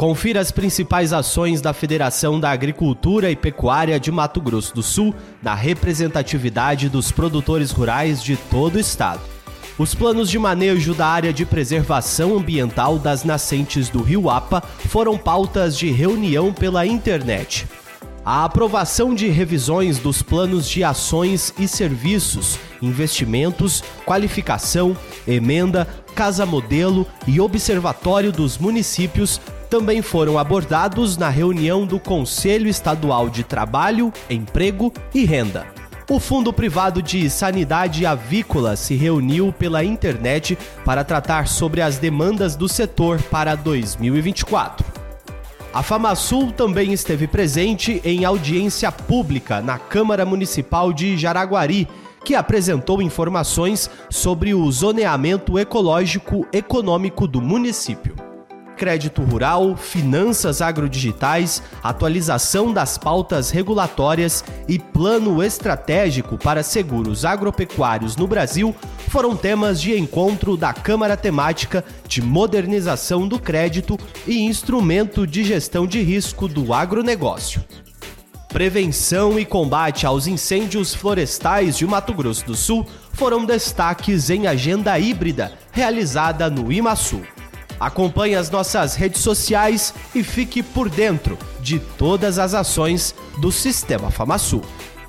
Confira as principais ações da Federação da Agricultura e Pecuária de Mato Grosso do Sul na representatividade dos produtores rurais de todo o estado. Os planos de manejo da área de preservação ambiental das nascentes do Rio Apa foram pautas de reunião pela internet. A aprovação de revisões dos planos de ações e serviços, investimentos, qualificação, emenda, casa modelo e observatório dos municípios também foram abordados na reunião do Conselho Estadual de Trabalho, Emprego e Renda. O Fundo Privado de Sanidade Avícola se reuniu pela internet para tratar sobre as demandas do setor para 2024. A FamaSul também esteve presente em audiência pública na Câmara Municipal de Jaraguari, que apresentou informações sobre o zoneamento ecológico econômico do município crédito rural, finanças agrodigitais, atualização das pautas regulatórias e plano estratégico para seguros agropecuários no Brasil foram temas de encontro da Câmara Temática de Modernização do Crédito e Instrumento de Gestão de Risco do Agronegócio. Prevenção e combate aos incêndios florestais de Mato Grosso do Sul foram destaques em agenda híbrida realizada no IMASU. Acompanhe as nossas redes sociais e fique por dentro de todas as ações do Sistema FamaSul.